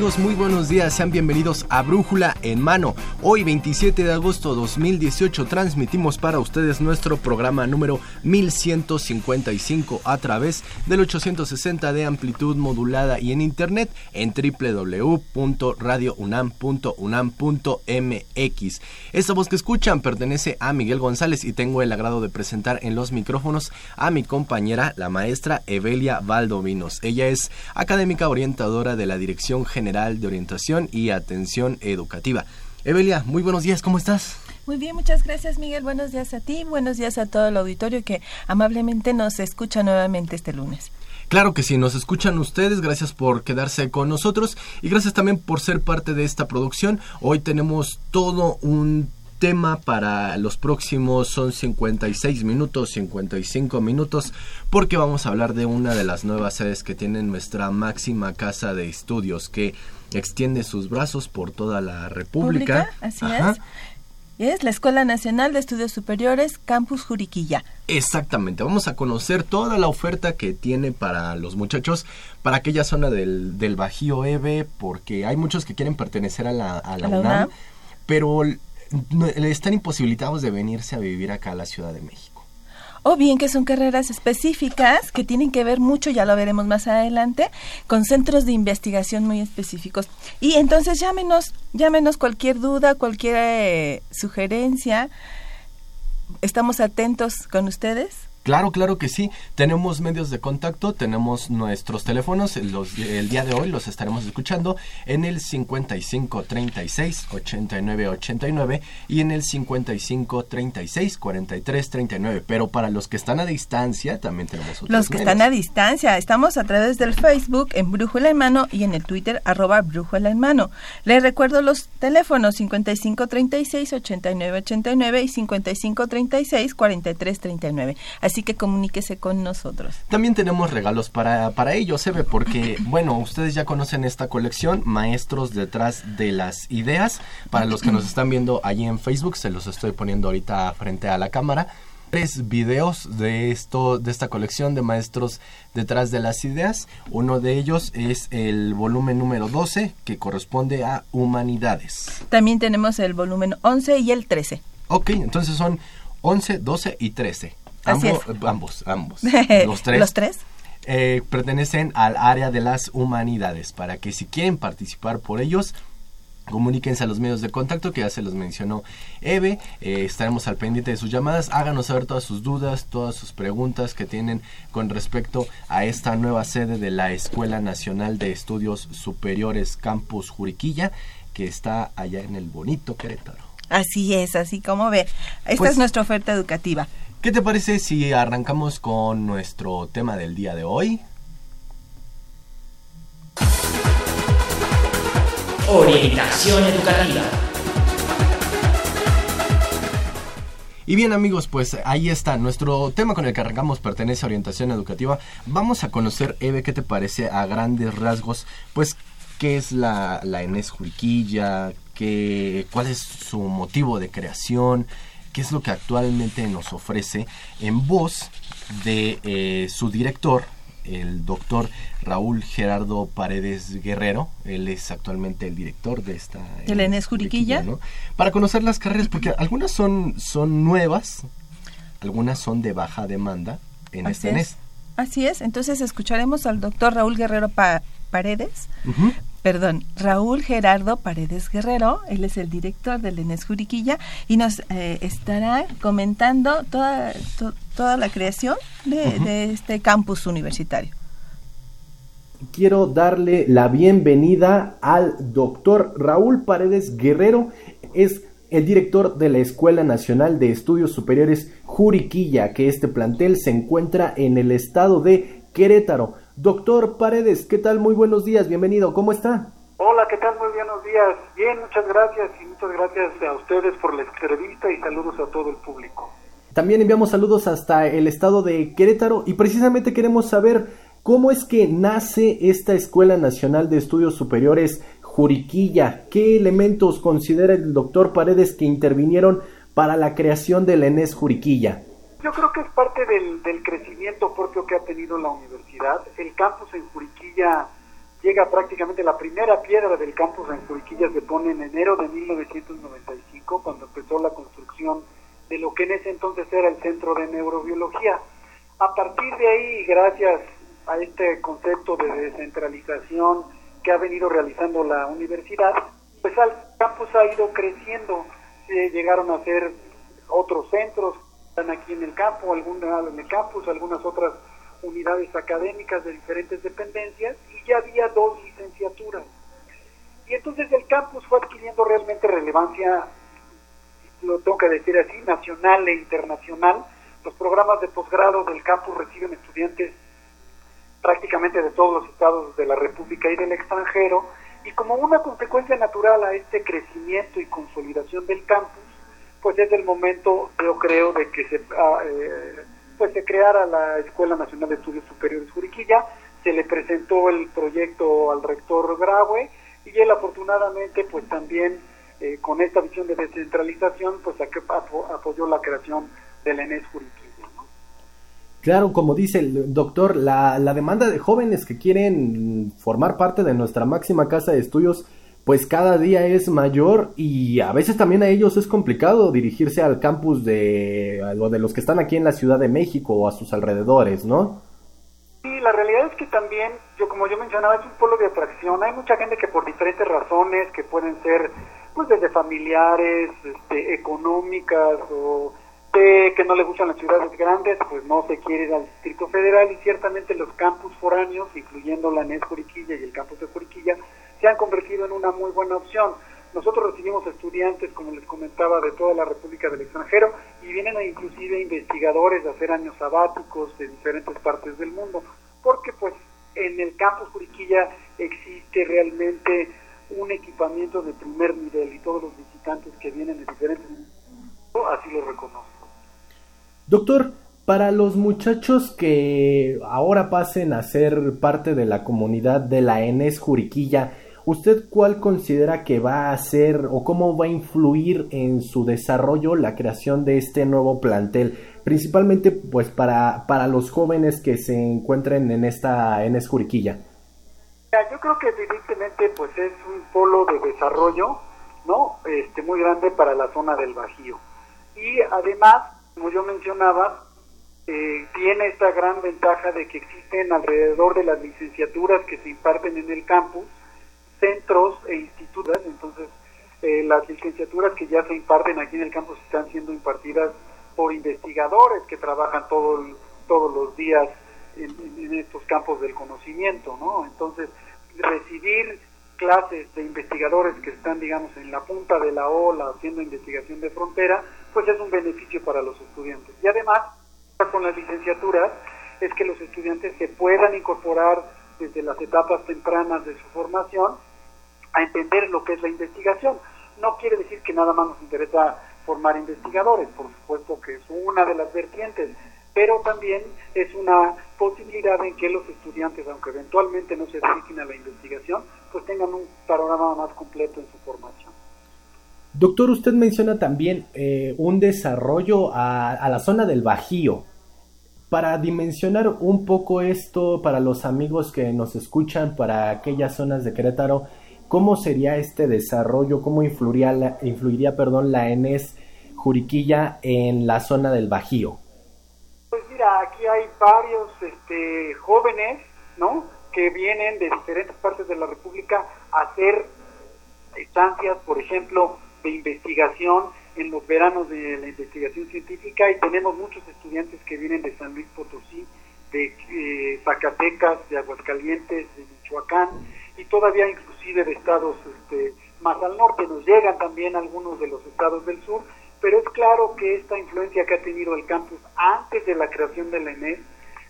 Muy buenos días, sean bienvenidos a Brújula en Mano. Hoy 27 de agosto 2018 transmitimos para ustedes nuestro programa número 1155 a través del 860 de amplitud modulada y en internet en www.radiounam.unam.mx. Esta voz que escuchan pertenece a Miguel González y tengo el agrado de presentar en los micrófonos a mi compañera, la maestra Evelia Valdovinos. Ella es académica orientadora de la Dirección General de Orientación y Atención Educativa. Evelia, muy buenos días, ¿cómo estás? Muy bien, muchas gracias Miguel, buenos días a ti, buenos días a todo el auditorio que amablemente nos escucha nuevamente este lunes. Claro que sí, nos escuchan ustedes, gracias por quedarse con nosotros y gracias también por ser parte de esta producción. Hoy tenemos todo un tema para los próximos son 56 minutos, 55 minutos, porque vamos a hablar de una de las nuevas sedes que tiene nuestra máxima casa de estudios que extiende sus brazos por toda la República. Así es. Es la Escuela Nacional de Estudios Superiores Campus Juriquilla. Exactamente, vamos a conocer toda la oferta que tiene para los muchachos, para aquella zona del, del Bajío EVE, porque hay muchos que quieren pertenecer a la, a la, UNAM, UNAM, pero están imposibilitados de venirse a vivir acá a la Ciudad de México. O bien que son carreras específicas que tienen que ver mucho, ya lo veremos más adelante, con centros de investigación muy específicos. Y entonces llámenos, llámenos cualquier duda, cualquier eh, sugerencia. Estamos atentos con ustedes. Claro, claro que sí. Tenemos medios de contacto, tenemos nuestros teléfonos. Los, el día de hoy los estaremos escuchando en el 55 36 89 89 y en el 55 36 43 39. Pero para los que están a distancia también tenemos otros Los que medios. están a distancia, estamos a través del Facebook en Brújula en Mano y en el Twitter arroba Brújula en Mano. Les recuerdo los teléfonos 55 36 89 89 y 55 36 43 39. Así que comuníquese con nosotros. También tenemos regalos para, para ellos, se ve, porque, bueno, ustedes ya conocen esta colección, Maestros detrás de las ideas. Para los que nos están viendo allí en Facebook, se los estoy poniendo ahorita frente a la cámara. Tres videos de esto, de esta colección de maestros detrás de las ideas. Uno de ellos es el volumen número 12, que corresponde a Humanidades. También tenemos el volumen 11 y el 13. Ok, entonces son 11, 12 y 13. Así ambos, es. ambos, ambos. Los tres. Los tres. Eh, pertenecen al área de las humanidades. Para que si quieren participar por ellos, comuníquense a los medios de contacto que ya se los mencionó Eve. Eh, estaremos al pendiente de sus llamadas. Háganos saber todas sus dudas, todas sus preguntas que tienen con respecto a esta nueva sede de la Escuela Nacional de Estudios Superiores Campus Juriquilla, que está allá en el bonito Querétaro. Así es, así como ve. Esta Pues- es nuestra oferta educativa. ¿Qué te parece si arrancamos con nuestro tema del día de hoy? Orientación educativa. Y bien amigos, pues ahí está, nuestro tema con el que arrancamos pertenece a orientación educativa. Vamos a conocer, Eve, ¿qué te parece a grandes rasgos? Pues, ¿qué es la, la Enes Juriquilla? ¿Qué, ¿Cuál es su motivo de creación? ¿Qué es lo que actualmente nos ofrece? En voz de eh, su director, el doctor Raúl Gerardo Paredes Guerrero. Él es actualmente el director de esta... ¿El Enes Juriquilla? ¿no? Para conocer las carreras, porque algunas son, son nuevas, algunas son de baja demanda en Así este es. Enes. Así es, entonces escucharemos al doctor Raúl Guerrero Pa- Paredes, perdón, Raúl Gerardo Paredes Guerrero, él es el director del ENES Juriquilla y nos eh, estará comentando toda, toda la creación de, este campus universitario. Quiero darle la bienvenida al doctor Raúl Paredes Guerrero, es el director de la Escuela Nacional de Estudios Superiores Juriquilla, que este plantel se encuentra en el estado de Querétaro. Doctor Paredes, ¿qué tal? Muy buenos días, bienvenido, ¿cómo está? Hola, ¿qué tal? Muy buenos días. Bien, muchas gracias y muchas gracias a ustedes por la entrevista y saludos a todo el público. También enviamos saludos hasta el estado de Querétaro y precisamente queremos saber cómo es que nace esta Escuela Nacional de Estudios Superiores Juriquilla. ¿Qué elementos considera el doctor Paredes que intervinieron para la creación del ENES Juriquilla? Yo creo que es parte del, crecimiento propio que ha tenido la universidad. El campus en Juriquilla llega prácticamente la primera piedra del campus en Juriquilla se pone en enero de 1995 cuando empezó la construcción de lo que en ese entonces era el Centro de Neurobiología. A partir de ahí, gracias a este concepto de descentralización que ha venido realizando la universidad, pues el campus ha ido creciendo, se llegaron a ser otros centros, están aquí en el campo, algunas en el campus, algunas otras unidades académicas de diferentes dependencias y ya había dos licenciaturas. Y entonces el campus fue adquiriendo realmente relevancia, lo tengo que decir así, nacional e internacional. Los programas de posgrado del campus reciben estudiantes prácticamente de todos los estados de la República y del extranjero, y como una consecuencia natural a este crecimiento y consolidación del campus, pues es el momento, yo creo, de que se, ah, eh, pues se creara la Escuela Nacional de Estudios Superiores Juriquilla, se le presentó el proyecto al rector Graue, y él afortunadamente, pues también eh, con esta visión de descentralización, pues apoyó la creación del ENES Juriquilla. Claro, como dice el doctor, la, la demanda de jóvenes que quieren formar parte de nuestra máxima casa de estudios, pues cada día es mayor y a veces también a ellos es complicado dirigirse al campus de, de los que están aquí en la Ciudad de México o a sus alrededores, ¿no? Sí, la realidad es que también, yo como yo mencionaba, es un pueblo de atracción. Hay mucha gente que por diferentes razones, que pueden ser pues desde familiares, este, económicas o que no le gustan las ciudades grandes, pues no se quiere ir al Distrito Federal y ciertamente los campus foráneos, incluyendo la NES Juriquilla y el campus de Juriquilla, se han convertido en una muy buena opción. Nosotros recibimos estudiantes, como les comentaba, de toda la República del extranjero y vienen inclusive investigadores de hacer años sabáticos de diferentes partes del mundo, porque pues en el campus Juriquilla existe realmente un equipamiento de primer nivel y todos los visitantes que vienen de diferentes así lo reconocen. Doctor, para los muchachos que ahora pasen a ser parte de la comunidad de la ENES Juriquilla, ¿usted cuál considera que va a ser o cómo va a influir en su desarrollo la creación de este nuevo plantel? Principalmente pues para, para los jóvenes que se encuentren en esta ENES Juriquilla. Yo creo que evidentemente pues es un polo de desarrollo, ¿no? Este muy grande para la zona del Bajío. Y además como yo mencionaba, eh, tiene esta gran ventaja de que existen alrededor de las licenciaturas que se imparten en el campus, centros e institutos, entonces eh, las licenciaturas que ya se imparten aquí en el campus están siendo impartidas por investigadores que trabajan todo todos los días en, en, estos campos del conocimiento, ¿no? Entonces, recibir clases de investigadores que están, digamos, en la punta de la ola haciendo investigación de frontera, pues es un beneficio para los estudiantes. Y además, con las licenciaturas, es que los estudiantes se puedan incorporar desde las etapas tempranas de su formación a entender lo que es la investigación. No quiere decir que nada más nos interesa formar investigadores, por supuesto que es una de las vertientes, pero también es una posibilidad en que los estudiantes, aunque eventualmente no se dediquen a la investigación, pues tengan un panorama más completo en su formación. Doctor, usted menciona también eh, un desarrollo a, a, la zona del Bajío. Para dimensionar un poco esto para los amigos que nos escuchan, para aquellas zonas de Querétaro, ¿cómo sería este desarrollo? ¿Cómo influiría la, influiría, perdón, la ENES Juriquilla en la zona del Bajío? Pues mira, aquí hay varios este, jóvenes, ¿no? que vienen de diferentes partes de la República a hacer estancias, por ejemplo, de investigación en los veranos de la investigación científica y tenemos muchos estudiantes que vienen de San Luis Potosí, de eh, Zacatecas, de Aguascalientes, de Michoacán y todavía inclusive de estados este, más al norte. Nos llegan también algunos de los estados del sur, pero es claro que esta influencia que ha tenido el campus antes de la creación de la ENES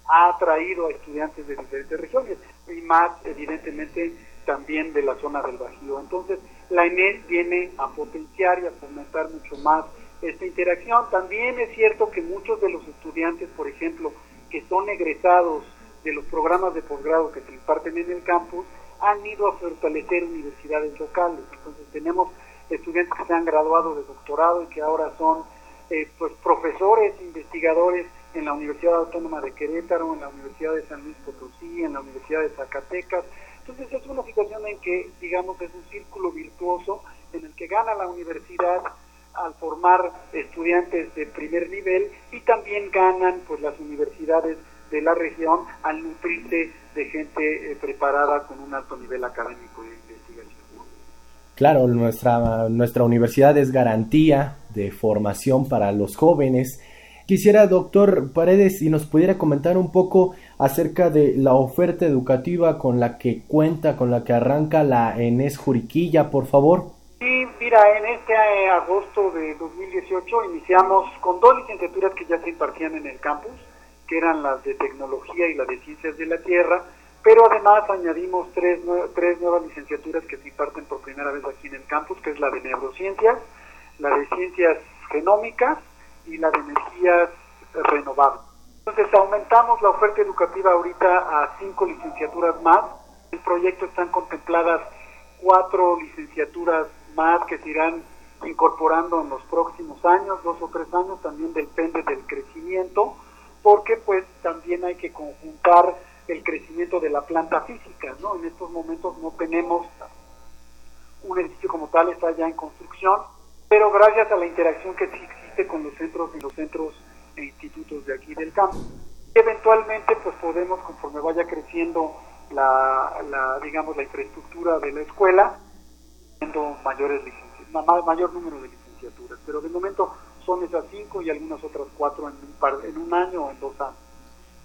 ha atraído a estudiantes de diferentes regiones y más evidentemente también de la zona del Bajío. Entonces, la ENES viene a potenciar y a fomentar mucho más esta interacción. También es cierto que muchos de los estudiantes, por ejemplo, que son egresados de los programas de posgrado que se imparten en el campus, han ido a fortalecer universidades locales. Entonces tenemos estudiantes que se han graduado de doctorado y que ahora son eh, pues profesores, investigadores en la Universidad Autónoma de Querétaro, en la Universidad de San Luis Potosí, en la Universidad de Zacatecas. Entonces es una situación en que, digamos, es un círculo virtuoso en el que gana la universidad al formar estudiantes de primer nivel y también ganan pues las universidades de la región al nutrirse de gente eh, preparada con un alto nivel académico de investigación. Claro, nuestra, nuestra universidad es garantía de formación para los jóvenes. Quisiera, doctor Paredes, si nos pudiera comentar un poco acerca de la oferta educativa con la que cuenta, con la que arranca la ENES Juriquilla, por favor. Sí, mira, en este eh, agosto de 2018 iniciamos con dos licenciaturas que ya se impartían en el campus, que eran las de tecnología y la de ciencias de la tierra, pero además añadimos tres, tres nuevas licenciaturas que se imparten por primera vez aquí en el campus, que es la de neurociencias, la de ciencias genómicas y la de energías renovables. Entonces aumentamos la oferta educativa ahorita a cinco licenciaturas más. En el proyecto están contempladas cuatro licenciaturas más que se irán incorporando en los próximos años, dos o tres años, también depende del crecimiento, porque pues también hay que conjuntar el crecimiento de la planta física, ¿no? En estos momentos no tenemos un edificio como tal, está ya en construcción, pero gracias a la interacción que existe con los centros y los centros e institutos de aquí del campo, eventualmente pues podemos, conforme vaya creciendo la, la digamos, la infraestructura de la escuela, teniendo mayores licenciaturas, mayor número de licenciaturas, pero de momento son esas cinco y algunas otras cuatro en un, par, en un año o en dos años.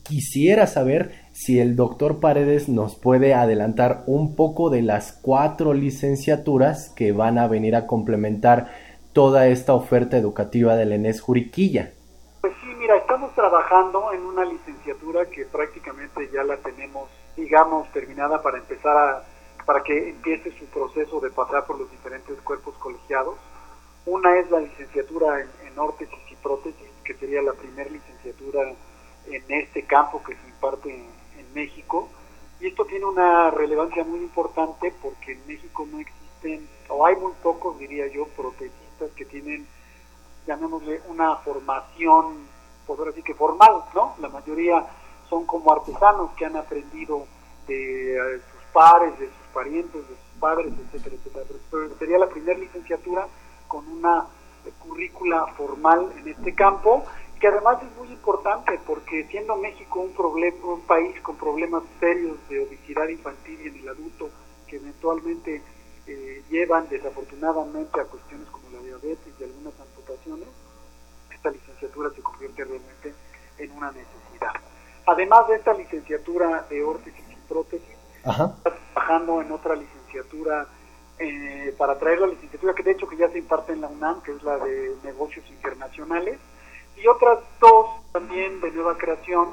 Quisiera saber si el doctor Paredes nos puede adelantar un poco de las cuatro licenciaturas que van a venir a complementar toda esta oferta educativa del ENES Juriquilla. Pues sí, mira, estamos trabajando en una licenciatura que prácticamente ya la tenemos, digamos, terminada para empezar a, para que empiece su proceso de pasar por los diferentes cuerpos colegiados. Una es la licenciatura en, en y prótesis, que sería la primera licenciatura en este campo que se imparte en, México. Y esto tiene una relevancia muy importante porque en México no existen, o hay muy pocos, diría yo, protesistas que tienen, llamémosle, una formación, por decir que formal, ¿no? La mayoría son como artesanos que han aprendido de eh, sus pares, de sus parientes, de sus padres, etcétera, etcétera. Pero sería la primera licenciatura con una currícula formal en este campo que además es muy importante porque siendo México un problema, un país con problemas serios de obesidad infantil y en el adulto que eventualmente eh, llevan desafortunadamente a cuestiones como la diabetes y algunas amputaciones, esta licenciatura se convierte realmente en una necesidad. Además de esta licenciatura de órtesis y prótesis, está trabajando en otra licenciatura eh, para traer la licenciatura que de hecho que ya se imparte en la UNAM, que es la de negocios internacionales, y otras dos también de nueva creación,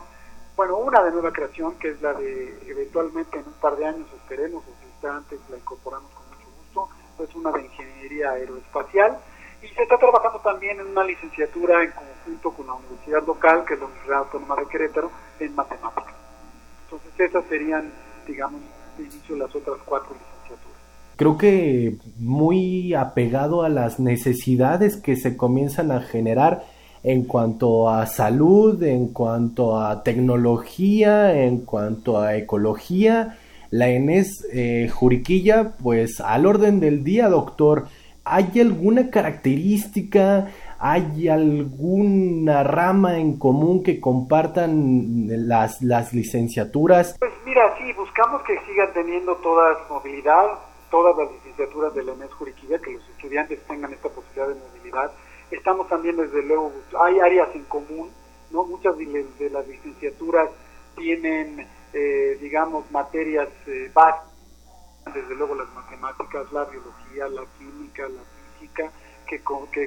bueno, una de nueva creación que es la de eventualmente en un par de años esperemos, o si está antes la incorporamos con mucho gusto, es una de ingeniería aeroespacial y se está trabajando también en una licenciatura en conjunto con la universidad local, que es la Universidad Autónoma de Querétaro, en matemáticas. Entonces esas serían, digamos, de inicio las otras cuatro licenciaturas. Creo que muy apegado a las necesidades que se comienzan a generar en cuanto a salud, en cuanto a tecnología, en cuanto a ecología. La ENES eh, Juriquilla, pues al orden del día, doctor, ¿hay alguna característica, ¿Hay alguna rama en común que compartan las, las licenciaturas? Pues mira, sí, buscamos que sigan teniendo toda movilidad, todas las licenciaturas de la ENES Juriquilla, que los estudiantes tengan esta posibilidad de movilidad. Estamos también, desde luego, hay áreas en común, ¿no? Muchas de, las licenciaturas tienen, eh, digamos, materias eh, básicas, desde luego las matemáticas, la biología, la química, la física, que,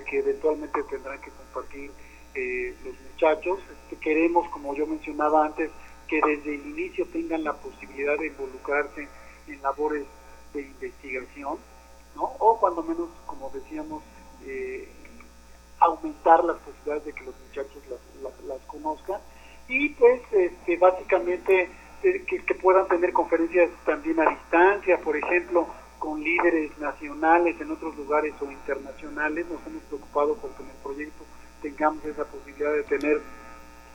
que, eventualmente tendrán que compartir eh, los muchachos. Este, queremos, como yo mencionaba antes, que desde el inicio tengan la posibilidad de involucrarse en labores de investigación, ¿no? o cuando menos, como decíamos, eh, aumentar las posibilidades de que los muchachos las, conozcan y pues este, básicamente eh, que, puedan tener conferencias también a distancia, por ejemplo, con líderes nacionales en otros lugares o internacionales. Nos hemos preocupado porque en el proyecto tengamos esa posibilidad de tener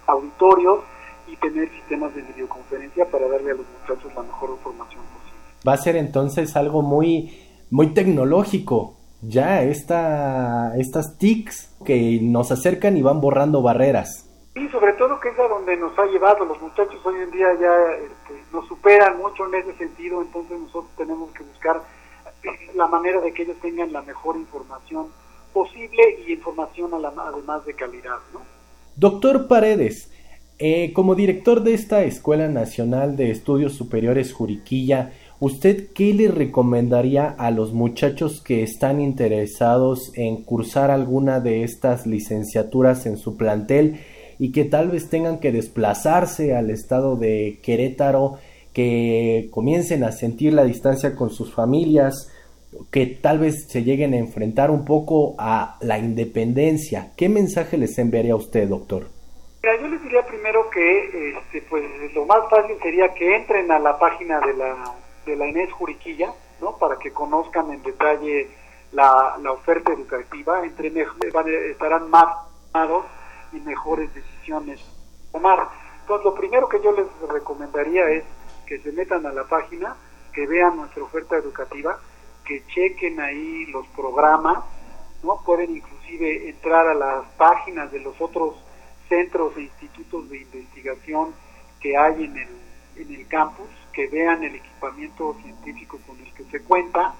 auditorios y tener sistemas de videoconferencia para darle a los muchachos la mejor información posible. Va a ser entonces algo muy, muy tecnológico. Ya esta, estas TICs que nos acercan y van borrando barreras. Y sobre todo que es a donde nos ha llevado. Los muchachos hoy en día ya este, nos superan mucho en ese sentido, entonces nosotros tenemos que buscar la manera de que ellos tengan la mejor información posible y información además de calidad. ¿no? Doctor Paredes, eh, como director de esta Escuela Nacional de Estudios Superiores Juriquilla, ¿usted qué le recomendaría a los muchachos que están interesados en cursar alguna de estas licenciaturas en su plantel y que tal vez tengan que desplazarse al estado de Querétaro? que comiencen a sentir la distancia con sus familias, que tal vez se lleguen a enfrentar un poco a la independencia. ¿Qué mensaje les enviaría a usted, doctor? yo les diría primero que este, pues, lo más fácil sería que entren a la página de la, de la Inés Juriquilla, ¿no? para que conozcan en detalle la, la oferta educativa, entre, estarán más armados y mejores decisiones tomar. Entonces, lo primero que yo les recomendaría es que se metan a la página, que vean nuestra oferta educativa, que chequen ahí los programas, ¿no? Pueden inclusive entrar a las páginas de los otros centros e institutos de investigación que hay en el, en el campus, que vean el equipamiento científico con el que se cuenta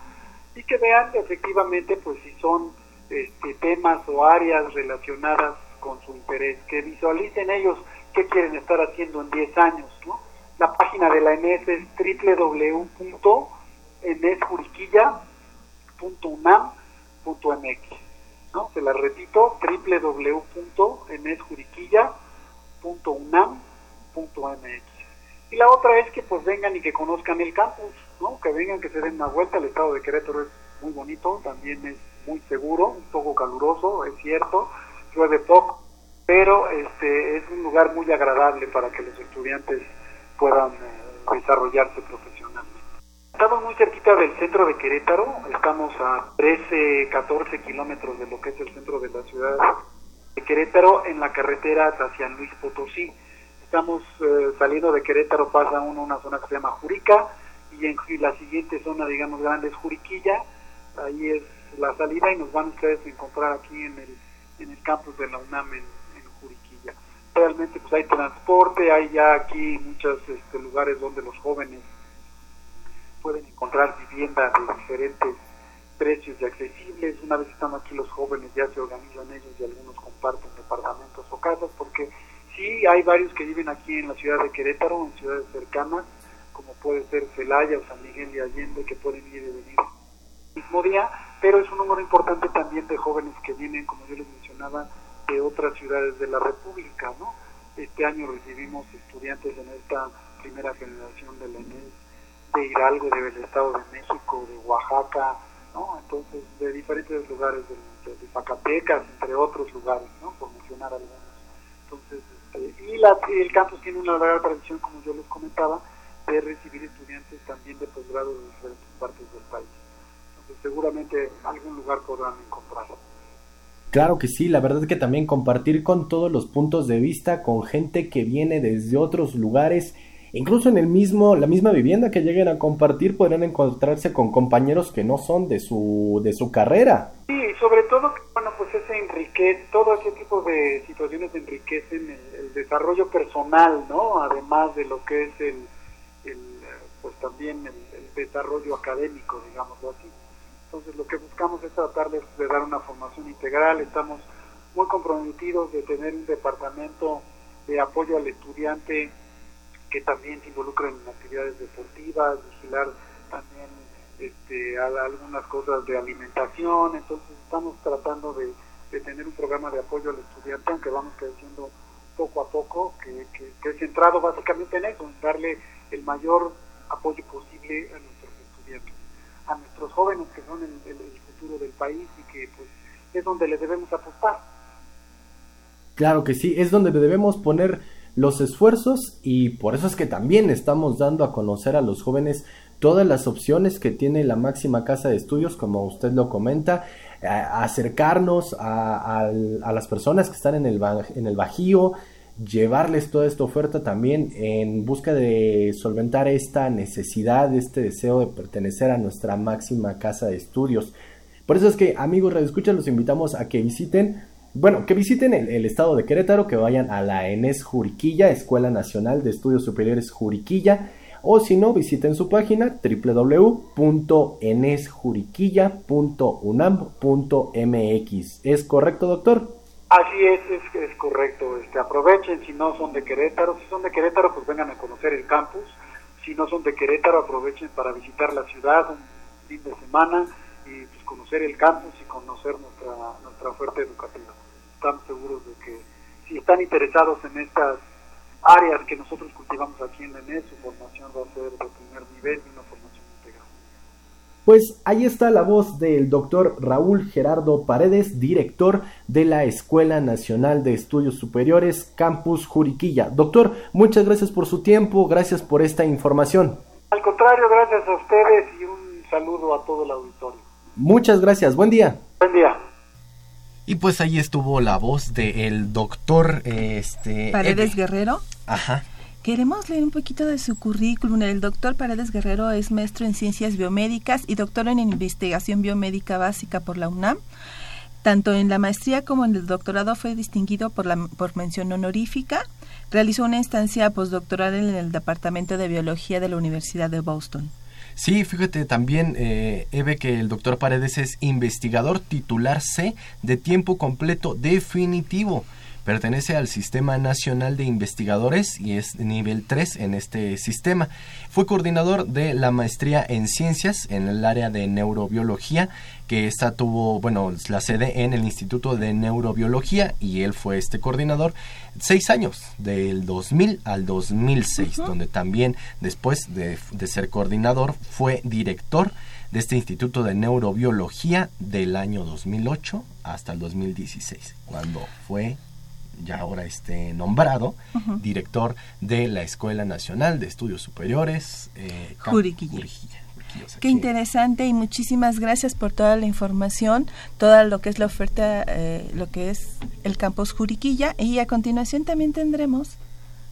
y que vean efectivamente pues si son este, temas o áreas relacionadas con su interés, que visualicen ellos qué quieren estar haciendo en 10 años, ¿no? La página de la ENES es www.enesjuriquilla.unam.mx. ¿no? Se la repito, www.enesjuriquilla.unam.mx. Y la otra es que pues vengan y que conozcan el campus, ¿no? que vengan, que se den una vuelta. El estado de Querétaro es muy bonito, también es muy seguro, un poco caluroso, es cierto, llueve poco, pero este es un lugar muy agradable para que los estudiantes puedan eh, desarrollarse profesionalmente. Estamos muy cerquita del centro de Querétaro, estamos a 13, 14 kilómetros de lo que es el centro de la ciudad de Querétaro, en la carretera hacia Luis Potosí. Estamos eh, saliendo de Querétaro, pasa uno una zona que se llama Jurica, y, en, la siguiente zona, digamos, grande es Juriquilla, ahí es la salida y nos van ustedes a encontrar aquí en el, en el campus de la UNAM en, realmente pues hay transporte, hay ya aquí muchos este, lugares donde los jóvenes pueden encontrar viviendas de diferentes precios y accesibles. Una vez están aquí los jóvenes ya se organizan ellos y algunos comparten departamentos o casas porque sí hay varios que viven aquí en la ciudad de Querétaro, en ciudades cercanas, como puede ser Celaya o San Miguel de Allende, que pueden ir y venir el mismo día, pero es un número importante también de jóvenes que vienen, como yo les mencionaba, de otras ciudades de la República, ¿no? Este año recibimos estudiantes en esta primera generación de la ENES de Hidalgo, del Estado de México, de Oaxaca, ¿no? Entonces, de diferentes lugares, de, de, Zacatecas, entre otros lugares, ¿no? Por mencionar algunos. Entonces, y la, el campus tiene una larga tradición, como yo les comentaba, de recibir estudiantes también de posgrado de diferentes partes del país. Entonces, seguramente algún lugar podrán encontrarlo. Claro que sí, la verdad es que también compartir con todos los puntos de vista, con gente que viene desde otros lugares, incluso en el mismo, la misma vivienda que lleguen a compartir, podrán encontrarse con compañeros que no son de su, de su carrera. Sí, sobre todo, enriquece que todo ese tipo de situaciones enriquecen el, desarrollo personal, ¿no? Además de lo que es el, pues también el, desarrollo académico, digámoslo así. Entonces lo que buscamos es tratarles de dar una formación integral, estamos muy comprometidos de tener un departamento de apoyo al estudiante que también se involucra en actividades deportivas, vigilar también este, algunas cosas de alimentación, entonces estamos tratando de, tener un programa de apoyo al estudiante, aunque vamos creciendo poco a poco, que, que, es centrado básicamente en eso, en darle el mayor apoyo posible a nuestros estudiantes, a nuestros jóvenes que son el, el futuro del país y que pues es donde les debemos apostar. Claro que sí, es donde debemos poner los esfuerzos y por eso es que también estamos dando a conocer a los jóvenes todas las opciones que tiene la máxima casa de estudios, como usted lo comenta, acercarnos a, las personas que están en el, en el Bajío, llevarles toda esta oferta también en busca de solventar esta necesidad, este deseo de pertenecer a nuestra máxima casa de estudios. Por eso es que amigos Escucha los invitamos a que visiten bueno, que visiten el, estado de Querétaro, que vayan a la ENES Juriquilla, Escuela Nacional de Estudios Superiores Juriquilla, o si no, visiten su página www.enesjuriquilla.unam.mx. ¿Es correcto, doctor? Así es, es, correcto. Este, aprovechen si no son de Querétaro. Si son de Querétaro, pues vengan a conocer el campus. Si no son de Querétaro, aprovechen para visitar la ciudad un fin de semana y pues, conocer el campus y conocer nuestra, nuestra oferta educativa estamos seguros de que si están interesados en estas áreas que nosotros cultivamos aquí en la ENES, su formación va a ser de primer nivel y una formación integral. Pues ahí está la voz del doctor Raúl Gerardo Paredes, director de la Escuela Nacional de Estudios Superiores, Campus Juriquilla. Doctor, muchas gracias por su tiempo, gracias por esta información. Al contrario, gracias a ustedes y un saludo a todo el auditorio. Muchas gracias, buen día. Buen día. Y pues ahí estuvo la voz del doctor este, Paredes Guerrero. Ajá. Queremos leer un poquito de su currículum. El doctor Paredes Guerrero es maestro en ciencias biomédicas y doctor en investigación biomédica básica por la UNAM. Tanto en la maestría como en el doctorado fue distinguido por, la, por mención honorífica. Realizó una instancia postdoctoral en el Departamento de Biología de la Universidad de Boston. Sí, fíjate también, eh, Eve, que el doctor Paredes es investigador titular C de tiempo completo definitivo. Pertenece al Sistema Nacional de Investigadores y es nivel 3 en este sistema. Fue coordinador de la maestría en ciencias en el área de neurobiología, que esta tuvo, bueno, la sede en el Instituto de Neurobiología y él fue este coordinador seis años, del 2000 al 2006, donde también después de, de ser coordinador fue director de este Instituto de Neurobiología del año 2008 hasta el 2016, cuando fue ya ahora esté nombrado director de la Escuela Nacional de Estudios Superiores eh, Juriquilla. Qué interesante y muchísimas gracias por toda la información, toda lo que es la oferta, eh, lo que es el campus Juriquilla y a continuación también tendremos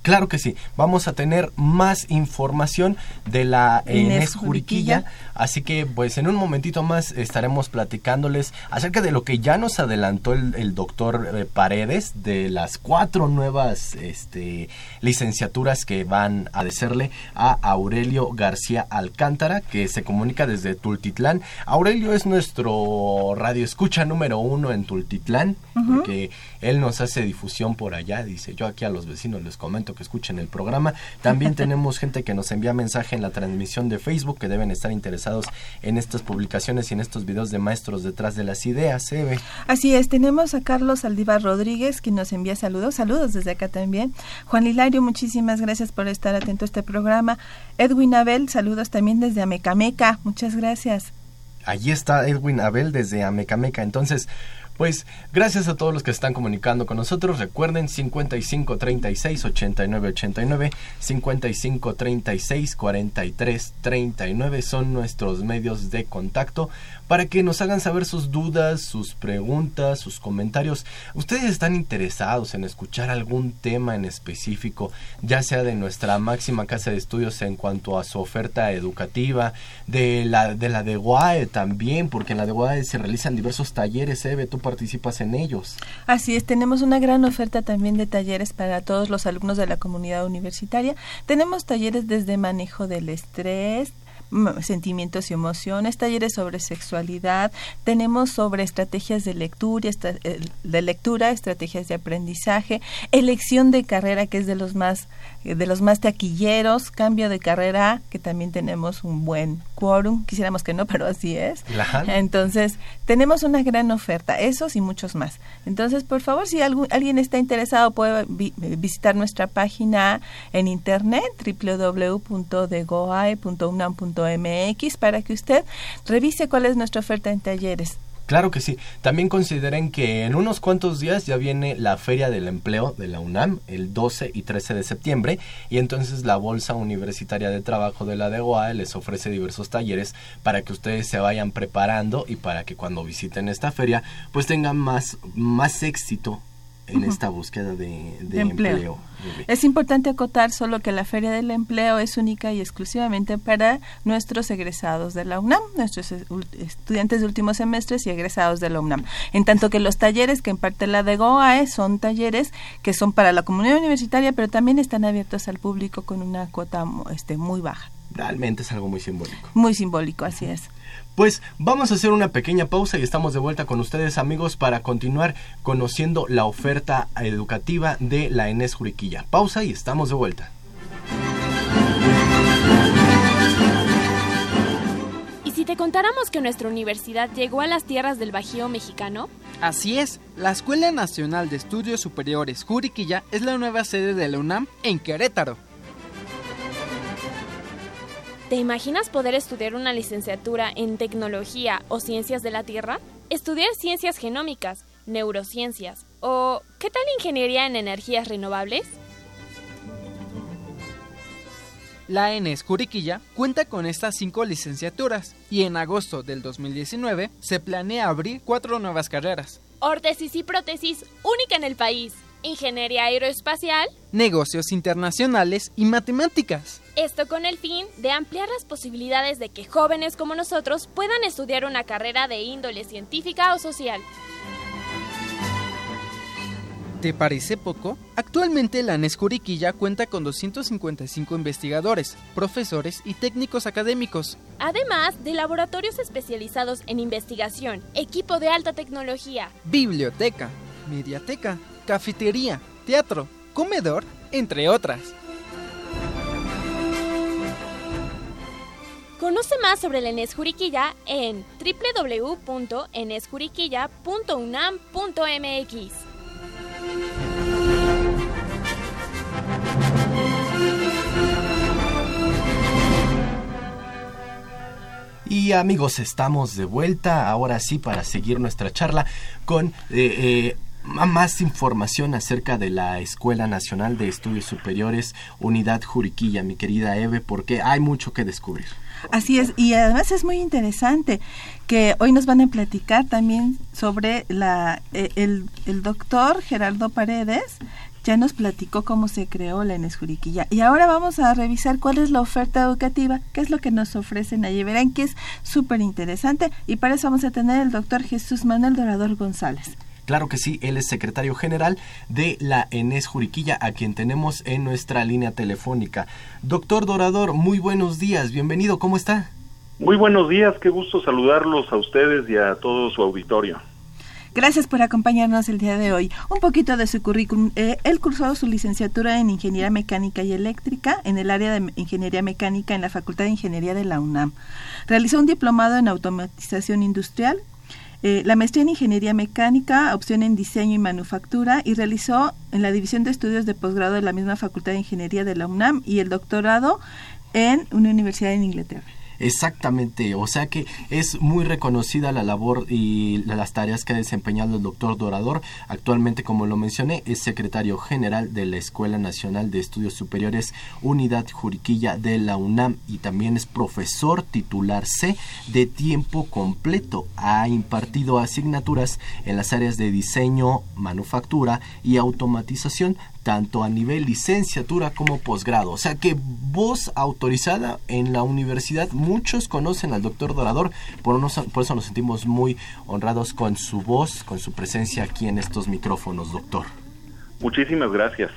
Claro que sí, vamos a tener más información de la Inés Juriquilla, así que pues en un momentito más estaremos platicándoles acerca de lo que ya nos adelantó el, doctor eh, Paredes, de las cuatro nuevas este, licenciaturas que van a decirle a Aurelio García Alcántara, que se comunica desde Tultitlán. Aurelio es nuestro radio escucha número uno en Tultitlán, porque él nos hace difusión por allá, dice yo aquí a los vecinos les comento que escuchen el programa. También tenemos gente que nos envía mensaje en la transmisión de Facebook que deben estar interesados en estas publicaciones y en estos videos de maestros detrás de las ideas, Eve. Así es, tenemos a Carlos Aldívar Rodríguez que nos envía saludos, saludos desde acá también. Juan Hilario, muchísimas gracias por estar atento a este programa. Edwin Abel, saludos también desde Amecameca, muchas gracias. Allí está Edwin Abel desde Amecameca. Entonces, pues gracias a todos los que están comunicando con nosotros. Recuerden 55 36 89 89, 55 36 43 39 son nuestros medios de contacto para que nos hagan saber sus dudas, sus preguntas, sus comentarios. Ustedes están interesados en escuchar algún tema en específico, ya sea de nuestra máxima casa de estudios en cuanto a su oferta educativa, de la de la de UAE también, porque en la de UAE se realizan diversos talleres, ¿eh? tú participas en ellos. Así es, tenemos una gran oferta también de talleres para todos los alumnos de la comunidad universitaria. Tenemos talleres desde manejo del estrés, sentimientos y emociones, talleres sobre sexualidad, tenemos sobre estrategias de lectura, eh, de lectura, estrategias de aprendizaje, elección de carrera que es de los más eh, de los más taquilleros, cambio de carrera que también tenemos un buen quórum, quisiéramos que no, pero así es. Entonces, tenemos una gran oferta, esos y muchos más. Entonces, por favor, si alguien está interesado puede visitar nuestra página en internet www.degoae.unam.mx para que usted revise cuál es nuestra oferta en talleres. Claro que sí. También consideren que en unos cuantos días ya viene la Feria del Empleo de la UNAM, el 12 y 13 de septiembre, y entonces la Bolsa Universitaria de Trabajo de la DEGOA les ofrece diversos talleres para que ustedes se vayan preparando y para que cuando visiten esta feria pues tengan más, más éxito en esta búsqueda de, empleo. Es importante acotar solo que la Feria del Empleo es única y exclusivamente para nuestros egresados de la UNAM, nuestros estudiantes de últimos semestres y egresados de la UNAM. En tanto que los talleres que imparte la de GOAE son talleres que son para la comunidad universitaria, pero también están abiertos al público con una cuota este, muy baja. Realmente es algo muy simbólico. Muy simbólico, así es. Pues vamos a hacer una pequeña pausa y estamos de vuelta con ustedes amigos para continuar conociendo la oferta educativa de la Enes Juriquilla. Pausa y estamos de vuelta. ¿Y si te contáramos que nuestra universidad llegó a las tierras del Bajío mexicano? Así es, la Escuela Nacional de Estudios Superiores Juriquilla es la nueva sede de la UNAM en Querétaro. ¿Te imaginas poder estudiar una licenciatura en tecnología o ciencias de la Tierra? ¿Estudiar ciencias genómicas, neurociencias o qué tal ingeniería en energías renovables? La ENES Curiquilla cuenta con estas cinco licenciaturas y en agosto del 2019 se planea abrir cuatro nuevas carreras. Órtesis y prótesis única en el país ingeniería aeroespacial, negocios internacionales y matemáticas. Esto con el fin de ampliar las posibilidades de que jóvenes como nosotros puedan estudiar una carrera de índole científica o social. ¿Te parece poco? Actualmente la Nescuriquilla cuenta con 255 investigadores, profesores y técnicos académicos. Además de laboratorios especializados en investigación, equipo de alta tecnología, biblioteca, mediateca, cafetería, teatro, comedor, entre otras. Conoce más sobre la Enes Juriquilla en www.enesjuriquilla.unam.mx. Y amigos, estamos de vuelta ahora sí para seguir nuestra charla con eh, eh, más información acerca de la Escuela Nacional de Estudios Superiores, Unidad Juriquilla, mi querida Eve, porque hay mucho que descubrir. Así es, y además es muy interesante que hoy nos van a platicar también sobre la, eh, el, el doctor Gerardo Paredes, ya nos platicó cómo se creó la Enes Juriquilla. Y ahora vamos a revisar cuál es la oferta educativa, qué es lo que nos ofrecen allí. Verán que es súper interesante y para eso vamos a tener el doctor Jesús Manuel Dorador González. Claro que sí, él es secretario general de la ENES Juriquilla, a quien tenemos en nuestra línea telefónica. Doctor Dorador, muy buenos días, bienvenido, ¿cómo está? Muy buenos días, qué gusto saludarlos a ustedes y a todo su auditorio. Gracias por acompañarnos el día de hoy. Un poquito de su currículum. Eh, él cursó su licenciatura en Ingeniería Mecánica y Eléctrica en el área de Ingeniería Mecánica en la Facultad de Ingeniería de la UNAM. Realizó un diplomado en Automatización Industrial eh, la maestría en Ingeniería Mecánica, opción en Diseño y Manufactura y realizó en la División de Estudios de Posgrado de la misma Facultad de Ingeniería de la UNAM y el doctorado en una universidad en Inglaterra. Exactamente, o sea que es muy reconocida la labor y las tareas que ha desempeñado el doctor Dorador. Actualmente, como lo mencioné, es secretario general de la Escuela Nacional de Estudios Superiores Unidad Juriquilla de la UNAM y también es profesor titular C de tiempo completo. Ha impartido asignaturas en las áreas de diseño, manufactura y automatización, tanto a nivel licenciatura como posgrado. O sea que voz autorizada en la universidad, muchos conocen al doctor Dorador, por, por eso nos sentimos muy honrados con su voz, con su presencia aquí en estos micrófonos, doctor. Muchísimas gracias.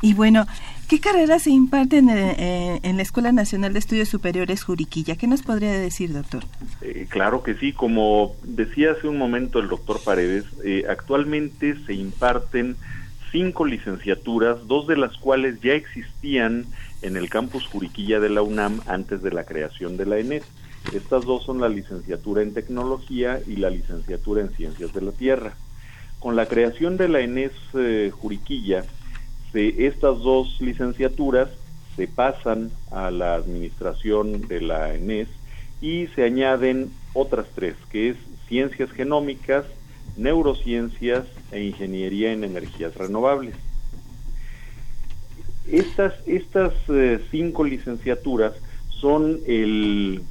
Y bueno, ¿qué carreras se imparten en, en, la Escuela Nacional de Estudios Superiores Juriquilla? ¿Qué nos podría decir, doctor? Eh, claro que sí, como decía hace un momento el doctor Paredes, eh, actualmente se imparten cinco licenciaturas, dos de las cuales ya existían en el campus Juriquilla de la UNAM antes de la creación de la ENES. Estas dos son la licenciatura en tecnología y la licenciatura en ciencias de la tierra. Con la creación de la ENES eh, Juriquilla, estas dos licenciaturas se pasan a la administración de la ENES y se añaden otras tres, que es ciencias genómicas, neurociencias e ingeniería en energías renovables. Estas, estas eh, cinco licenciaturas son el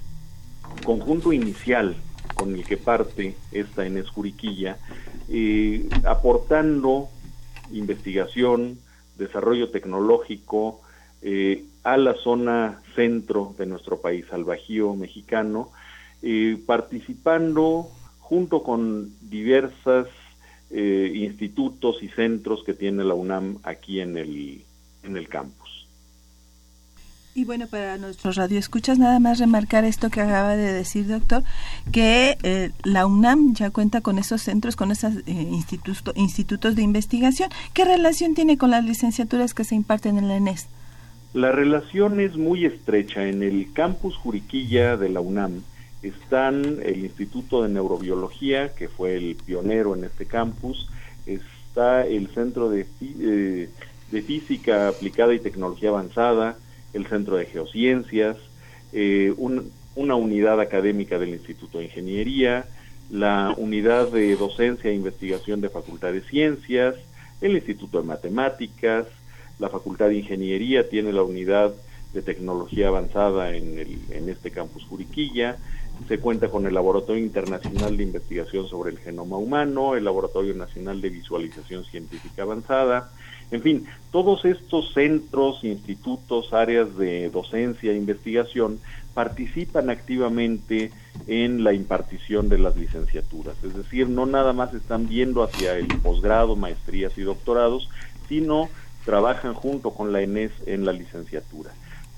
conjunto inicial con el que parte esta ENES Juriquilla, eh, aportando investigación, desarrollo tecnológico eh, a la zona centro de nuestro país, al Bajío mexicano, participando junto con diversas eh, institutos y centros que tiene la UNAM aquí en el, en el campus. Y bueno, para nuestros radioescuchas, nada más remarcar esto que acaba de decir, doctor, que eh, la UNAM ya cuenta con esos centros, con esos eh, institutos, institutos de investigación. ¿Qué relación tiene con las licenciaturas que se imparten en la ENES? La relación es muy estrecha. En el campus Juriquilla de la UNAM están el Instituto de Neurobiología, que fue el pionero en este campus, está el Centro de, eh, de Física Aplicada y Tecnología Avanzada, el Centro de Geociencias, eh, una unidad académica del Instituto de Ingeniería, la unidad de docencia e investigación de Facultad de Ciencias, el Instituto de Matemáticas, la Facultad de Ingeniería tiene la unidad de tecnología avanzada en, el, en este campus Juriquilla, se cuenta con el Laboratorio Internacional de Investigación sobre el Genoma Humano, el Laboratorio Nacional de Visualización Científica Avanzada, en fin, todos estos centros, institutos, áreas de docencia e investigación participan activamente en la impartición de las licenciaturas. Es decir, no nada más están viendo hacia el posgrado, maestrías y doctorados, sino trabajan junto con la ENES en la licenciatura.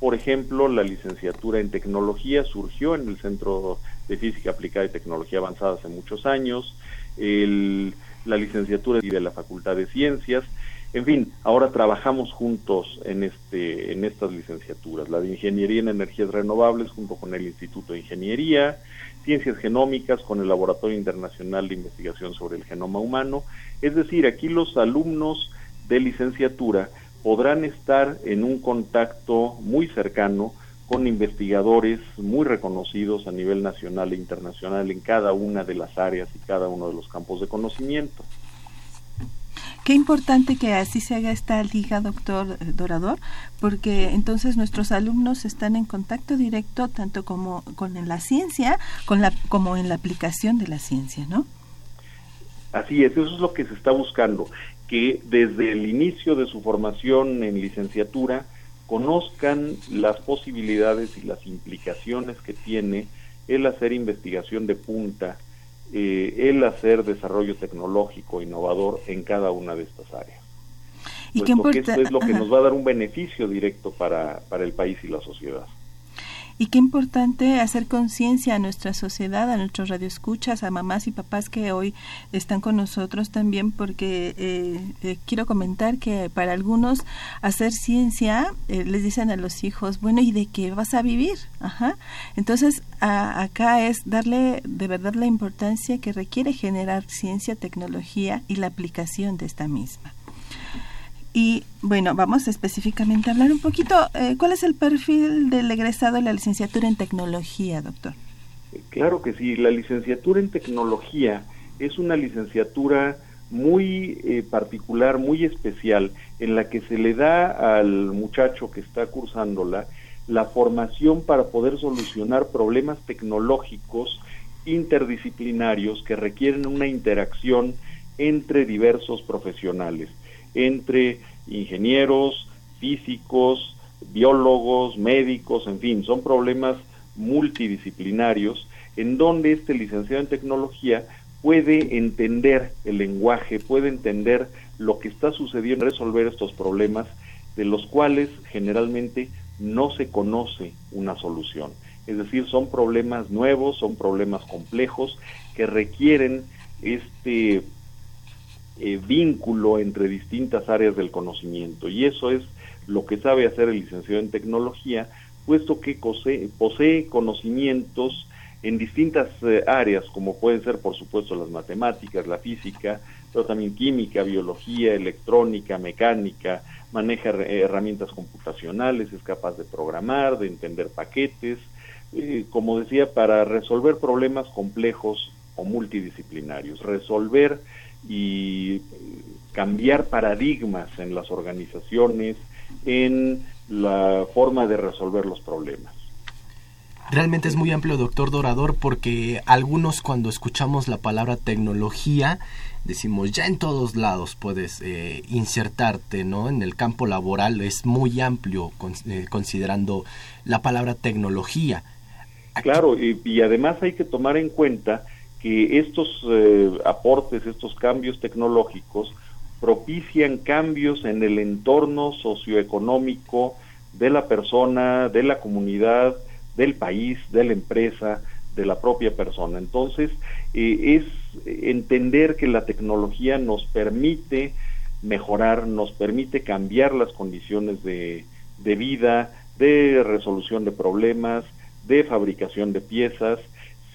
Por ejemplo, la licenciatura en tecnología surgió en el Centro de Física Aplicada y Tecnología Avanzada hace muchos años, la licenciatura de la Facultad de Ciencias, en fin, ahora trabajamos juntos en, este, en estas licenciaturas, la de Ingeniería en Energías Renovables junto con el Instituto de Ingeniería, Ciencias Genómicas con el Laboratorio Internacional de Investigación sobre el Genoma Humano, es decir, aquí los alumnos de licenciatura podrán estar en un contacto muy cercano con investigadores muy reconocidos a nivel nacional e internacional en cada una de las áreas y cada uno de los campos de conocimiento. Qué importante que así se haga esta liga, doctor Dorador, porque entonces nuestros alumnos están en contacto directo tanto como con la ciencia con la, como en la aplicación de la ciencia, ¿no? Así es, eso es lo que se está buscando que desde el inicio de su formación en licenciatura conozcan las posibilidades y las implicaciones que tiene el hacer investigación de punta, eh, el hacer desarrollo tecnológico innovador en cada una de estas áreas. ¿Y porque esto es lo que nos va a dar un beneficio directo para, para el país y la sociedad. Y qué importante hacer conciencia a nuestra sociedad, a nuestros radioescuchas, a mamás y papás que hoy están con nosotros también, porque eh, eh, quiero comentar que para algunos hacer ciencia eh, les dicen a los hijos, bueno, ¿y de qué vas a vivir? Ajá. Entonces, acá es darle de verdad la importancia que requiere generar ciencia, tecnología y la aplicación de esta misma. Y bueno, vamos específicamente a hablar un poquito. Eh, ¿Cuál es el perfil del egresado de la licenciatura en tecnología, doctor? Claro que sí, la licenciatura en tecnología es una licenciatura muy eh, particular, muy especial, en la que se le da al muchacho que está cursándola la formación para poder solucionar problemas tecnológicos interdisciplinarios que requieren una interacción entre diversos profesionales entre ingenieros, físicos, biólogos, médicos, en fin, son problemas multidisciplinarios en donde este licenciado en tecnología puede entender el lenguaje, puede entender lo que está sucediendo, resolver estos problemas de los cuales generalmente no se conoce una solución. Es decir, son problemas nuevos, son problemas complejos que requieren este eh, vínculo entre distintas áreas del conocimiento. Y eso es lo que sabe hacer el licenciado en tecnología, puesto que posee, conocimientos en distintas eh, áreas, como pueden ser, por supuesto, las matemáticas, la física, pero también química, biología, electrónica, mecánica, maneja herramientas computacionales, es capaz de programar, de entender paquetes, eh, como decía, para resolver problemas complejos o multidisciplinarios, resolver y cambiar paradigmas en las organizaciones, en la forma de resolver los problemas. Realmente es muy amplio, doctor Dorador, porque algunos cuando escuchamos la palabra tecnología, decimos ya en todos lados puedes eh, insertarte, ¿no? En el campo laboral es muy amplio eh, considerando la palabra tecnología. Claro, y, además hay que tomar en cuenta que estos eh, aportes, estos cambios tecnológicos propician cambios en el entorno socioeconómico de la persona, de la comunidad, del país, de la empresa, de la propia persona. Entonces, eh, es entender que la tecnología nos permite mejorar, nos permite cambiar las condiciones de, de vida, de resolución de problemas, de fabricación de piezas,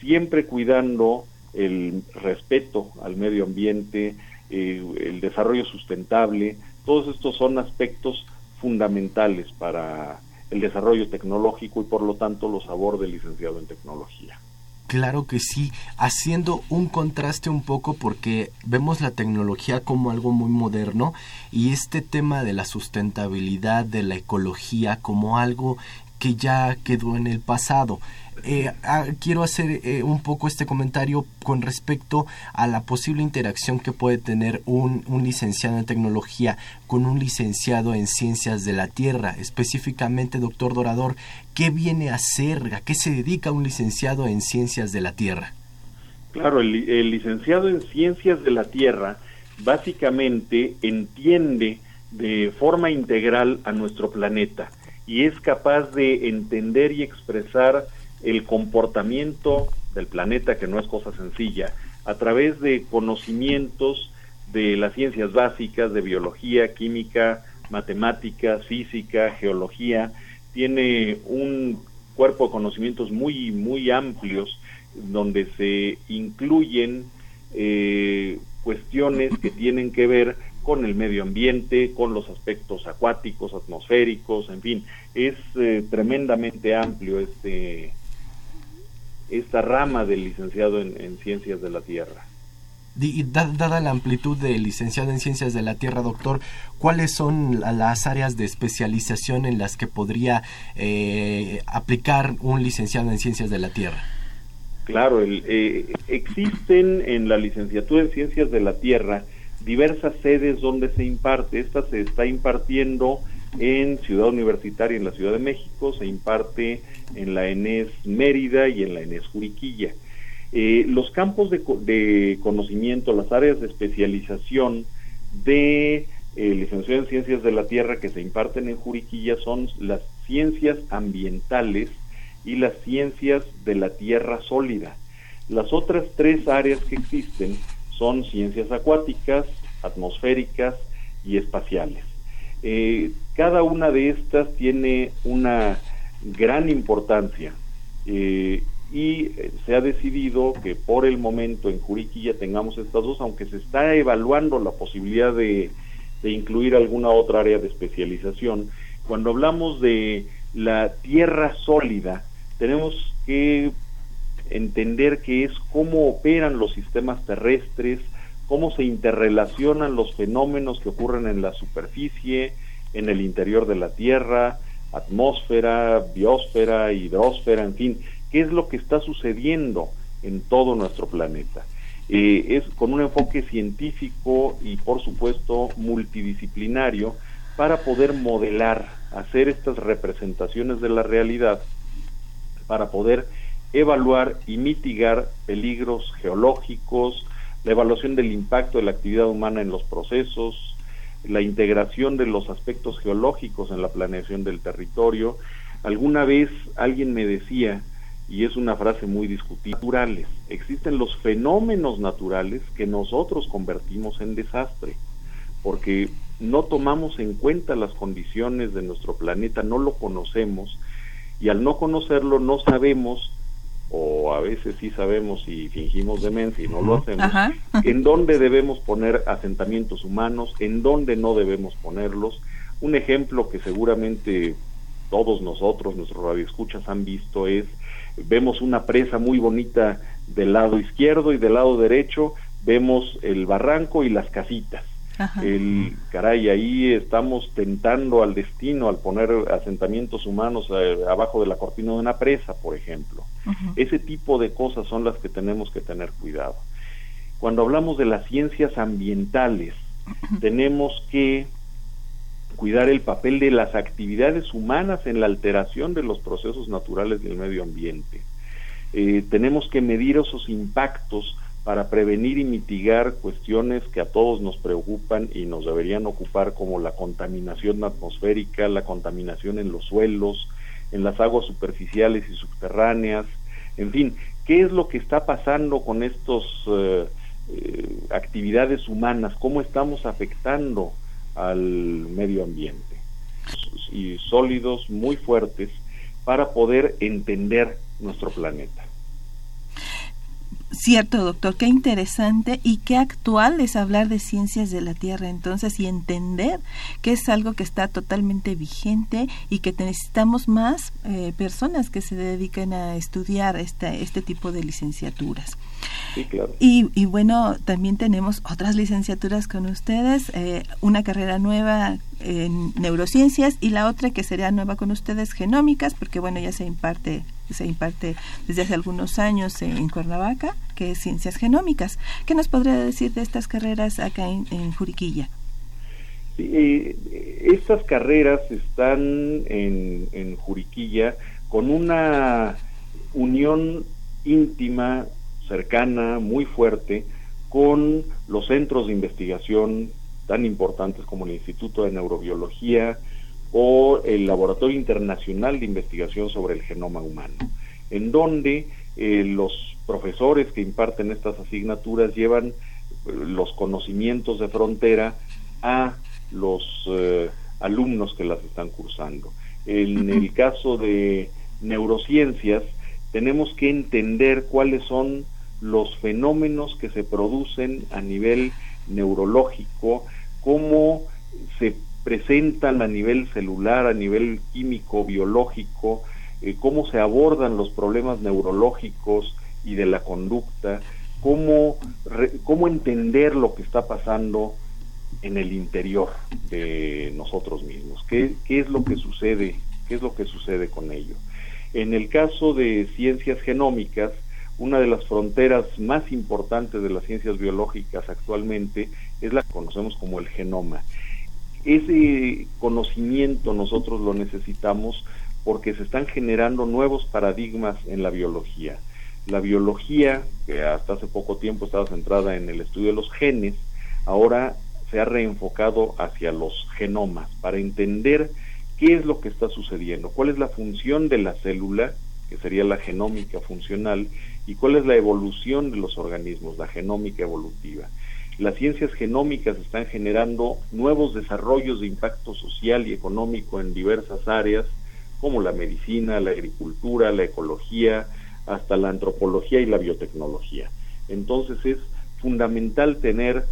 siempre cuidando el respeto al medio ambiente, eh, el desarrollo sustentable, todos estos son aspectos fundamentales para el desarrollo tecnológico y por lo tanto los aborda licenciado en tecnología. Claro que sí, haciendo un contraste un poco porque vemos la tecnología como algo muy moderno y este tema de la sustentabilidad, de la ecología como algo que ya quedó en el pasado. Eh, ah, quiero hacer eh, un poco este comentario con respecto a la posible interacción que puede tener un, un, licenciado en tecnología con un licenciado en ciencias de la tierra. Específicamente, doctor Dorador, ¿qué viene a hacer? ¿A qué se dedica un licenciado en ciencias de la tierra? Claro, el, el licenciado en ciencias de la tierra básicamente entiende de forma integral a nuestro planeta y es capaz de entender y expresar el comportamiento del planeta, que no es cosa sencilla, a través de conocimientos de las ciencias básicas, de biología, química, matemáticas, física, geología, tiene un cuerpo de conocimientos muy, muy amplios, donde se incluyen eh, cuestiones que tienen que ver con el medio ambiente, con los aspectos acuáticos, atmosféricos, en fin, es eh, tremendamente amplio este esta rama del licenciado en, ciencias de la tierra. Y dada la amplitud del licenciado en ciencias de la tierra, doctor, ¿cuáles son las áreas de especialización en las que podría eh, aplicar un licenciado en ciencias de la tierra? Claro, eh, existen en la licenciatura en ciencias de la tierra diversas sedes donde se imparte. Esta se está impartiendo en Ciudad Universitaria, en la Ciudad de México, se imparte en la ENES Mérida y en la ENES Juriquilla. Eh, los campos de, conocimiento, las áreas de especialización de eh, licenciado en Ciencias de la Tierra que se imparten en Juriquilla son las ciencias ambientales y las ciencias de la tierra sólida. Las otras tres áreas que existen son ciencias acuáticas, atmosféricas y espaciales. Eh, cada una de estas tiene una gran importancia eh, y eh, se ha decidido que por el momento en Juriquilla tengamos estas dos, aunque se está evaluando la posibilidad de, de incluir alguna otra área de especialización. Cuando hablamos de la tierra sólida, tenemos que entender que es cómo operan los sistemas terrestres, cómo se interrelacionan los fenómenos que ocurren en la superficie, en el interior de la Tierra, atmósfera, biosfera, hidrosfera, en fin, qué es lo que está sucediendo en todo nuestro planeta. Eh, es con un enfoque científico y por supuesto multidisciplinario para poder modelar, hacer estas representaciones de la realidad, para poder evaluar y mitigar peligros geológicos, la evaluación del impacto de la actividad humana en los procesos, la integración de los aspectos geológicos en la planeación del territorio. Alguna vez alguien me decía, y es una frase muy discutida, naturales. Existen los fenómenos naturales que nosotros convertimos en desastre, porque no tomamos en cuenta las condiciones de nuestro planeta, no lo conocemos, y al no conocerlo no sabemos o a veces sí sabemos y fingimos demencia y no lo hacemos, en dónde debemos poner asentamientos humanos, en dónde no debemos ponerlos. Un ejemplo que seguramente todos nosotros, nuestros radioescuchas, han visto es, vemos una presa muy bonita del lado izquierdo y del lado derecho vemos el barranco y las casitas el caray, ahí estamos tentando al destino al poner asentamientos humanos eh, abajo de la cortina de una presa, por ejemplo. Ese tipo de cosas son las que tenemos que tener cuidado. Cuando hablamos de las ciencias ambientales, tenemos que cuidar el papel de las actividades humanas en la alteración de los procesos naturales del medio ambiente. Eh, tenemos que medir esos impactos para prevenir y mitigar cuestiones que a todos nos preocupan y nos deberían ocupar como la contaminación atmosférica, la contaminación en los suelos, en las aguas superficiales y subterráneas, en fin, ¿qué es lo que está pasando con estas eh, eh, actividades humanas? ¿Cómo estamos afectando al medio ambiente? Y sólidos, muy fuertes, para poder entender nuestro planeta. Cierto, doctor, qué interesante y qué actual es hablar de ciencias de la Tierra entonces y entender que es algo que está totalmente vigente y que necesitamos más eh, personas que se dediquen a estudiar este, este tipo de licenciaturas. Sí, claro. y, y, bueno, también tenemos otras licenciaturas con ustedes, eh, una carrera nueva en neurociencias y la otra que sería nueva con ustedes, genómicas, porque bueno, ya se imparte se imparte desde hace algunos años en Cuernavaca, que es Ciencias Genómicas. ¿Qué nos podría decir de estas carreras acá en, Juriquilla? Eh, estas carreras están en Juriquilla con una unión íntima, cercana, muy fuerte, con los centros de investigación tan importantes como el Instituto de Neurobiología, o el Laboratorio Internacional de Investigación sobre el Genoma Humano, en donde eh, los profesores que imparten estas asignaturas llevan eh, los conocimientos de frontera a los eh, alumnos que las están cursando. En el caso de neurociencias, tenemos que entender cuáles son los fenómenos que se producen a nivel neurológico, cómo se presentan a nivel celular, a nivel químico, biológico, eh, cómo se abordan los problemas neurológicos y de la conducta, cómo, cómo entender lo que está pasando en el interior de nosotros mismos, ¿Qué, qué es lo que sucede, qué es lo que sucede con ello. En el caso de ciencias genómicas, una de las fronteras más importantes de las ciencias biológicas actualmente es la que conocemos como el genoma ese conocimiento nosotros lo necesitamos porque se están generando nuevos paradigmas en la biología. La biología, que hasta hace poco tiempo estaba centrada en el estudio de los genes, ahora se ha reenfocado hacia los genomas para entender qué es lo que está sucediendo, cuál es la función de la célula, que sería la genómica funcional, y cuál es la evolución de los organismos, la genómica evolutiva las ciencias genómicas están generando nuevos desarrollos de impacto social y económico en diversas áreas, como la medicina, la agricultura, la ecología, hasta la antropología y la biotecnología. Entonces es fundamental tener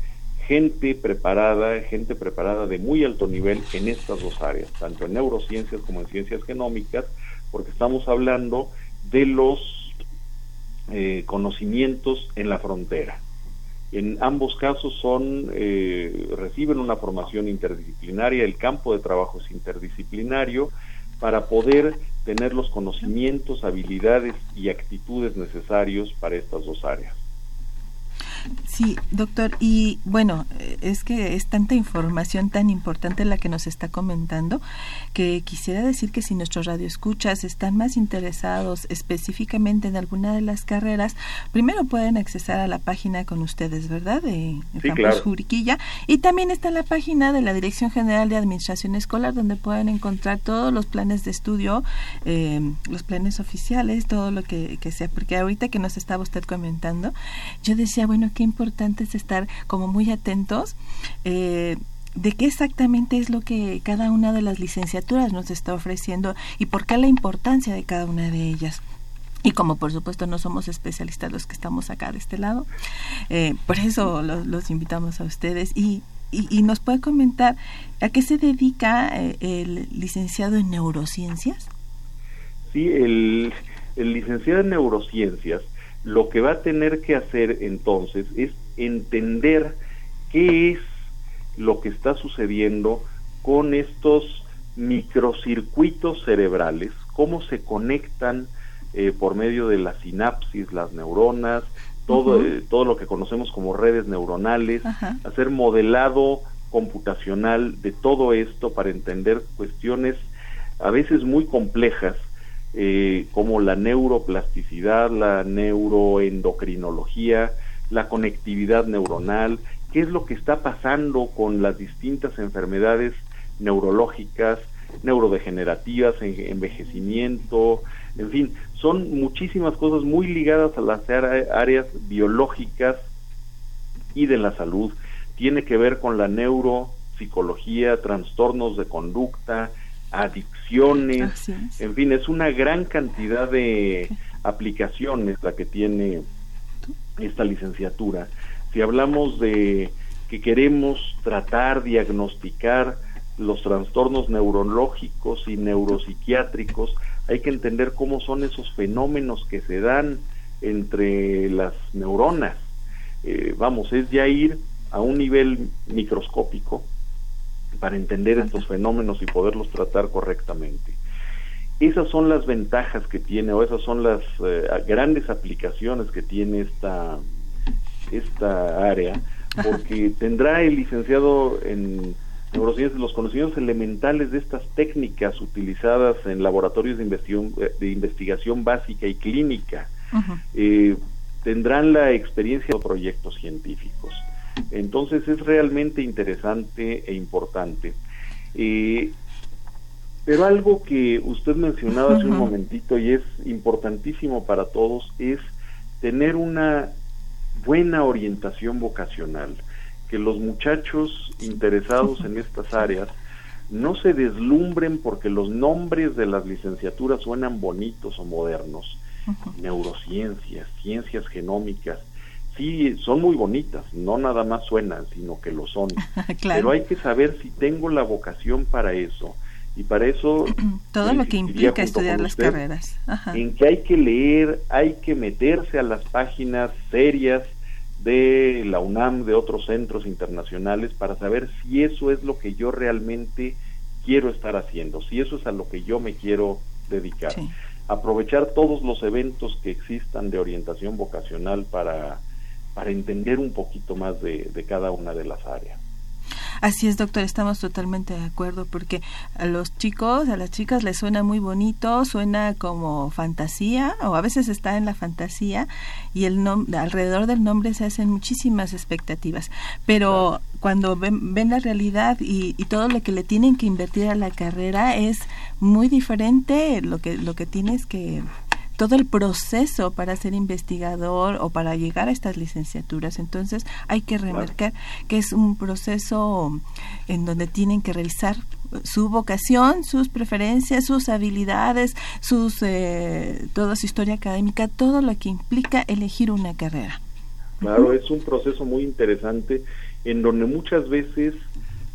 gente preparada, gente preparada de muy alto nivel en estas dos áreas, tanto en neurociencias como en ciencias genómicas, porque estamos hablando de los eh, conocimientos en la frontera. En ambos casos son, eh, reciben una formación interdisciplinaria, el campo de trabajo es interdisciplinario para poder tener los conocimientos, habilidades y actitudes necesarios para estas dos áreas. Sí, doctor, y bueno, es que es tanta información tan importante la que nos está comentando que quisiera decir que si nuestros radioescuchas están más interesados específicamente en alguna de las carreras, primero pueden accesar a la página con ustedes, ¿verdad? De, Campus Juriquilla. Y también está la página de la Dirección General de Administración Escolar, donde pueden encontrar todos los planes de estudio, eh, los planes oficiales, todo lo que, que sea. Porque ahorita que nos estaba usted comentando, yo decía, bueno, qué importante es estar como muy atentos. Eh, de qué exactamente es lo que cada una de las licenciaturas nos está ofreciendo y por qué la importancia de cada una de ellas. Y como por supuesto no somos especialistas los que estamos acá de este lado, eh, por eso los, invitamos a ustedes y, y, nos puede comentar a qué se dedica eh, el licenciado en neurociencias. Sí, el, el licenciado en neurociencias lo que va a tener que hacer entonces es entender qué es lo que está sucediendo con estos microcircuitos cerebrales, cómo se conectan eh, por medio de la sinapsis, las neuronas, todo, eh, todo lo que conocemos como redes neuronales, hacer modelado computacional de todo esto para entender cuestiones a veces muy complejas eh, como la neuroplasticidad, la neuroendocrinología, la conectividad neuronal, qué es lo que está pasando con las distintas enfermedades neurológicas, neurodegenerativas, envejecimiento, en fin, son muchísimas cosas muy ligadas a las áreas biológicas y de la salud. Tiene que ver con la neuropsicología, trastornos de conducta, adicciones, en fin, es una gran cantidad de aplicaciones la que tiene esta licenciatura. Si hablamos de que queremos tratar, diagnosticar los trastornos neurológicos y neuropsiquiátricos, hay que entender cómo son esos fenómenos que se dan entre las neuronas. Eh, vamos, es ya ir a un nivel microscópico para entender estos fenómenos y poderlos tratar correctamente. Esas son las ventajas que tiene o esas son las eh, grandes aplicaciones que tiene esta, esta área, porque tendrá el licenciado en neurociencias los conocimientos elementales de estas técnicas utilizadas en laboratorios de investigación, de investigación básica y clínica. Eh, tendrán la experiencia de proyectos científicos. Entonces es realmente interesante e importante. Eh, pero algo que usted mencionaba hace un momentito y es importantísimo para todos es tener una buena orientación vocacional, que los muchachos interesados en estas áreas no se deslumbren porque los nombres de las licenciaturas suenan bonitos o modernos. Neurociencias, ciencias genómicas, sí son muy bonitas, no nada más suenan, sino que lo son. Pero hay que saber si tengo la vocación para eso. Y para eso... Todo lo que implica estudiar las carreras. En que hay que leer, hay que meterse a las páginas serias de la UNAM, de otros centros internacionales, para saber si eso es lo que yo realmente quiero estar haciendo, si eso es a lo que yo me quiero dedicar. Aprovechar todos los eventos que existan de orientación vocacional para para entender un poquito más de, cada una de las áreas. Así es, doctor, estamos totalmente de acuerdo porque a los chicos, a las chicas les suena muy bonito, suena como fantasía o a veces está en la fantasía y el alrededor del nombre se hacen muchísimas expectativas, pero cuando ven, ven, la realidad y, y, todo lo que le tienen que invertir a la carrera es muy diferente lo que lo que tienes que todo el proceso para ser investigador o para llegar a estas licenciaturas. Entonces hay que remarcar que es un proceso en donde tienen que revisar su vocación, sus preferencias, sus habilidades, sus eh, toda su historia académica, todo lo que implica elegir una carrera. Claro, es un proceso muy interesante en donde muchas veces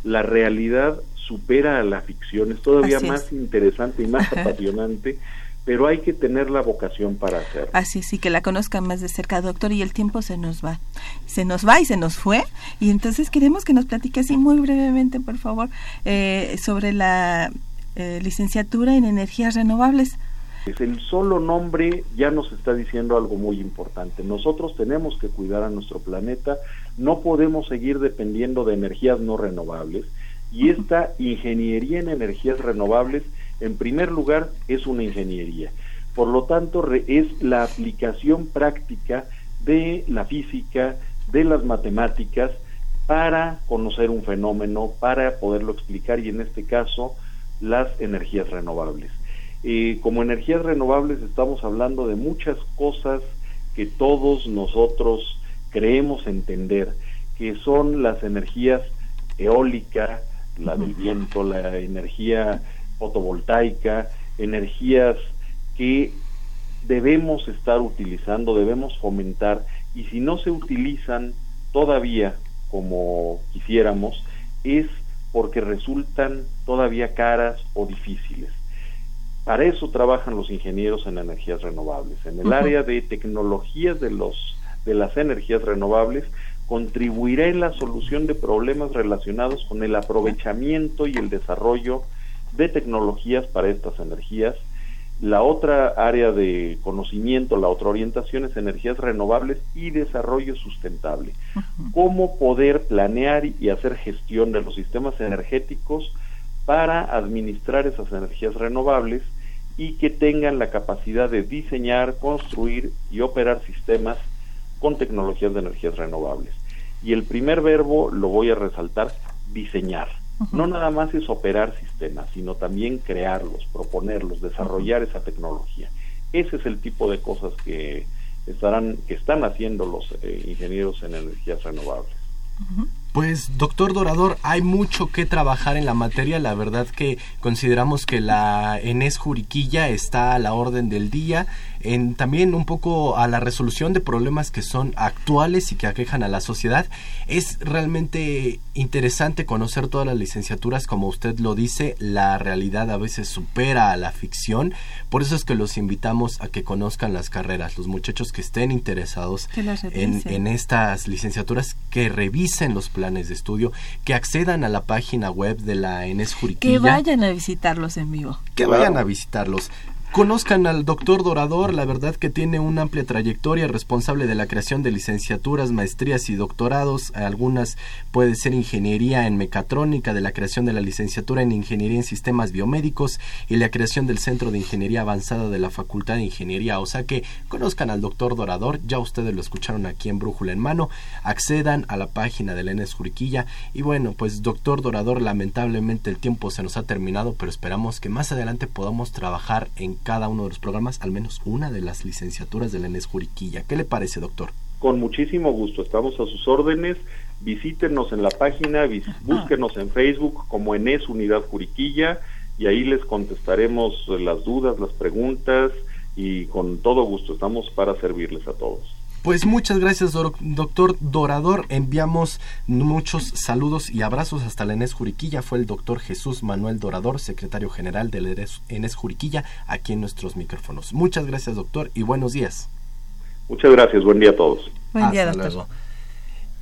la realidad supera a la ficción, es todavía más interesante y más apasionante pero hay que tener la vocación para hacerlo. Así sí, que la conozca más de cerca, doctor, y el tiempo se nos va. Se nos va y se nos fue, y entonces queremos que nos platique así muy brevemente, por favor, eh, sobre la eh, licenciatura en energías renovables. Es el solo nombre ya nos está diciendo algo muy importante. Nosotros tenemos que cuidar a nuestro planeta, no podemos seguir dependiendo de energías no renovables y esta ingeniería en energías renovables, en primer lugar, es una ingeniería. Por lo tanto, es la aplicación práctica de la física, de las matemáticas, para conocer un fenómeno, para poderlo explicar y en este caso las energías renovables. Eh, como energías renovables estamos hablando de muchas cosas que todos nosotros creemos entender, que son las energías eólica, la del viento, la energía fotovoltaica, energías que debemos estar utilizando, debemos fomentar y si no se utilizan todavía como quisiéramos, es porque resultan todavía caras o difíciles. Para eso trabajan los ingenieros en energías renovables. En el área de tecnologías de los de las energías renovables contribuirá en la solución de problemas relacionados con el aprovechamiento y el desarrollo de tecnologías para estas energías la otra área de conocimiento, la otra orientación es energías renovables y desarrollo sustentable. Cómo poder planear y hacer gestión de los sistemas energéticos para administrar esas energías renovables y que tengan la capacidad de diseñar, construir y operar sistemas con tecnologías de energías renovables. Y el primer verbo lo voy a resaltar, diseñar no nada más es operar sistemas, sino también crearlos, proponerlos, desarrollar esa tecnología. Ese es el tipo de cosas que estarán, que están haciendo los eh, ingenieros en energías renovables. Pues, doctor Dorador, hay mucho que trabajar en la materia. La verdad que consideramos que la ENES Juriquilla está a la orden del día, en también un poco a la resolución de problemas que son actuales y que aquejan a la sociedad. Es realmente interesante conocer todas las licenciaturas, como usted lo dice, la realidad a veces supera a la ficción. Por eso es que los invitamos a que conozcan las carreras. Los muchachos que estén interesados en, en estas licenciaturas, que revisen los planes de estudio, que accedan a la página web de la ENES Juriquilla. Que vayan a visitarlos en vivo. Que vayan a visitarlos. Conozcan al doctor Dorador, la verdad que tiene una amplia trayectoria, responsable de la creación de licenciaturas, maestrías y doctorados, algunas puede ser ingeniería en mecatrónica, de la creación de la licenciatura en ingeniería en sistemas biomédicos y la creación del Centro de Ingeniería Avanzada de la Facultad de Ingeniería. O sea que conozcan al doctor Dorador, ya ustedes lo escucharon aquí en Brújula en Mano, accedan a la página de Lenes Juriquilla. Y bueno, pues doctor Dorador, lamentablemente el tiempo se nos ha terminado, pero esperamos que más adelante podamos trabajar en cada uno de los programas al menos una de las licenciaturas de la ENES Juriquilla. ¿Qué le parece, doctor? Con muchísimo gusto, estamos a sus órdenes. Visítenos en la página, búsquenos en Facebook como ENES Unidad Juriquilla y ahí les contestaremos las dudas, las preguntas y con todo gusto estamos para servirles a todos. Pues muchas gracias, doctor Dorador. Enviamos muchos saludos y abrazos hasta la Enes Juriquilla. Fue el doctor Jesús Manuel Dorador, secretario general de la Enes Juriquilla, aquí en nuestros micrófonos. Muchas gracias, doctor, y buenos días. Muchas gracias, buen día a todos. Buen día, doctor.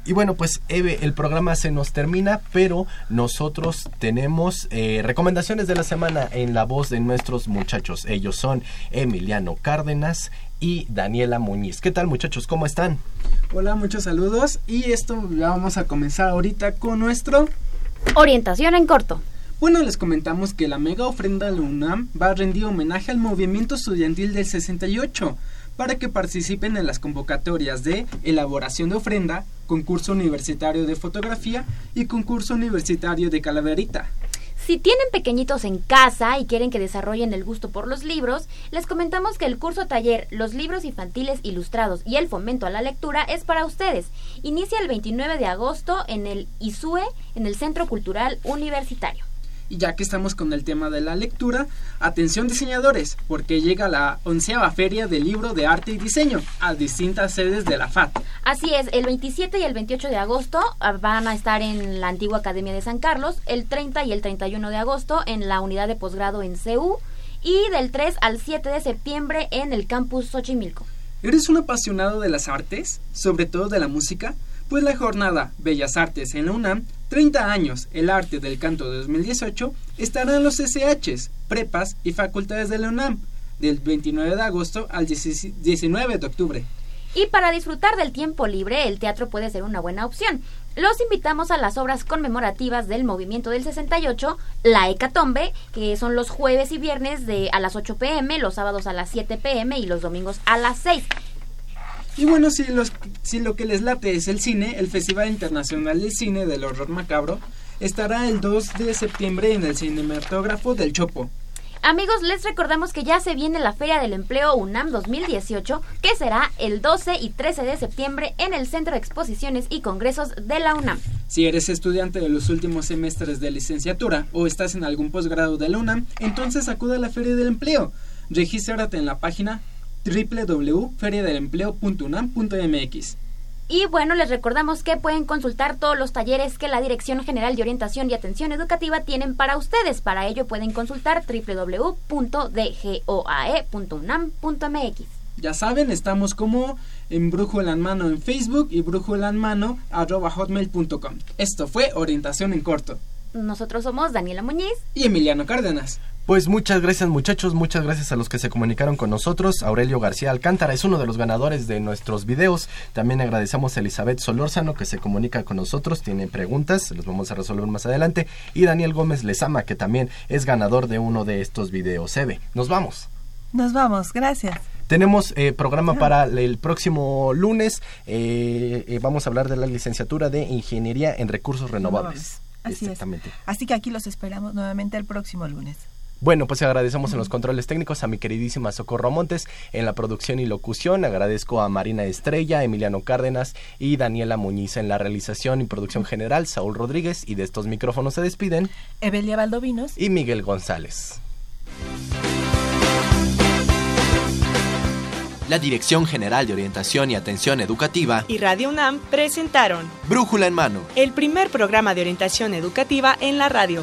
Y bueno, pues Eve, el programa se nos termina, pero nosotros tenemos eh, recomendaciones de la semana en la voz de nuestros muchachos. Ellos son Emiliano Cárdenas y Daniela Muñiz. ¿Qué tal muchachos? ¿Cómo están? Hola, muchos saludos y esto ya vamos a comenzar ahorita con nuestro... Orientación en corto. Bueno, les comentamos que la mega ofrenda Luna va a rendir homenaje al movimiento estudiantil del 68 para que participen en las convocatorias de elaboración de ofrenda, concurso universitario de fotografía y concurso universitario de calaverita. Si tienen pequeñitos en casa y quieren que desarrollen el gusto por los libros, les comentamos que el curso taller Los libros infantiles ilustrados y el fomento a la lectura es para ustedes. Inicia el 29 de agosto en el ISUE, en el Centro Cultural Universitario. Y ya que estamos con el tema de la lectura, atención diseñadores, porque llega la onceava feria del libro de arte y diseño a distintas sedes de la FAT. Así es, el 27 y el 28 de agosto ah, van a estar en la antigua Academia de San Carlos, el 30 y el 31 de agosto en la unidad de posgrado en CEU y del 3 al 7 de septiembre en el campus Xochimilco. ¿Eres un apasionado de las artes, sobre todo de la música? Pues la jornada Bellas Artes en la UNAM 30 años, el arte del canto de 2018, estará en los SHs, prepas y facultades de la del 29 de agosto al 19 de octubre. Y para disfrutar del tiempo libre, el teatro puede ser una buena opción. Los invitamos a las obras conmemorativas del movimiento del 68, La Hecatombe, que son los jueves y viernes de a las 8 pm, los sábados a las 7 pm y los domingos a las 6. Y bueno, si, los, si lo que les late es el cine, el Festival Internacional del Cine del Horror Macabro estará el 2 de septiembre en el Cinematógrafo del Chopo. Amigos, les recordamos que ya se viene la Feria del Empleo UNAM 2018, que será el 12 y 13 de septiembre en el Centro de Exposiciones y Congresos de la UNAM. Si eres estudiante de los últimos semestres de licenciatura o estás en algún posgrado de la UNAM, entonces acude a la Feria del Empleo. Regístrate en la página www.feriadelempleo.unam.mx. Y bueno, les recordamos que pueden consultar todos los talleres que la Dirección General de Orientación y Atención Educativa tienen para ustedes. Para ello pueden consultar www.dgoae.unam.mx. Ya saben, estamos como en Brújula en Mano en Facebook y Brújula en Mano hotmail.com. Esto fue Orientación en Corto. Nosotros somos Daniela Muñiz y Emiliano Cárdenas. Pues muchas gracias muchachos, muchas gracias a los que se comunicaron con nosotros. Aurelio García Alcántara es uno de los ganadores de nuestros videos. También agradecemos a Elizabeth Solórzano que se comunica con nosotros, tiene preguntas, los vamos a resolver más adelante. Y Daniel Gómez Lezama que también es ganador de uno de estos videos. Eve, nos vamos. Nos vamos, gracias. Tenemos eh, programa para el próximo lunes. Eh, eh, vamos a hablar de la licenciatura de Ingeniería en Recursos Renovables. Así Exactamente. Así que aquí los esperamos nuevamente el próximo lunes. Bueno, pues agradecemos en los controles técnicos a mi queridísima Socorro Montes en la producción y locución. Agradezco a Marina Estrella, Emiliano Cárdenas y Daniela Muñiz en la realización y producción general, Saúl Rodríguez y de estos micrófonos se despiden Evelia Valdovinos y Miguel González. La Dirección General de Orientación y Atención Educativa y Radio UNAM presentaron Brújula en Mano, el primer programa de orientación educativa en la radio.